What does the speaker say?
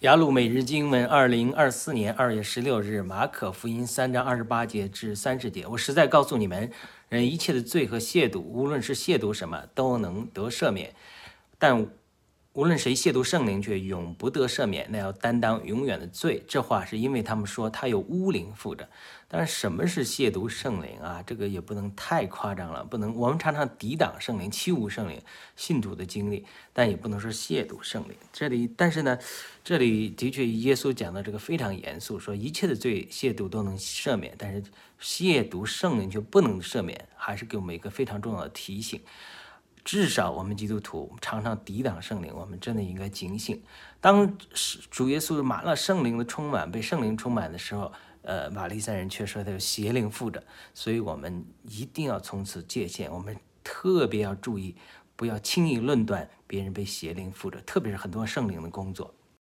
雅鲁每日经文，二零二四年二月十六日，马可福音三章二十八节至三十节。我实在告诉你们，人一切的罪和亵渎，无论是亵渎什么，都能得赦免；但无论谁亵渎圣灵，却永不得赦免，那要担当永远的罪。这话是因为他们说他有污灵附着。但是什么是亵渎圣灵啊？这个也不能太夸张了，不能。我们常常抵挡圣灵、欺侮圣灵，信徒的经历，但也不能说亵渎圣灵。这里，但是呢，这里的确耶稣讲的这个非常严肃，说一切的罪亵渎都能赦免，但是亵渎圣灵就不能赦免，还是给我们一个非常重要的提醒。至少我们基督徒常常抵挡圣灵，我们真的应该警醒。当主耶稣满了圣灵的充满，被圣灵充满的时候，呃，玛丽三人却说他有邪灵附着，所以我们一定要从此界限。我们特别要注意，不要轻易论断别人被邪灵附着，特别是很多圣灵的工作。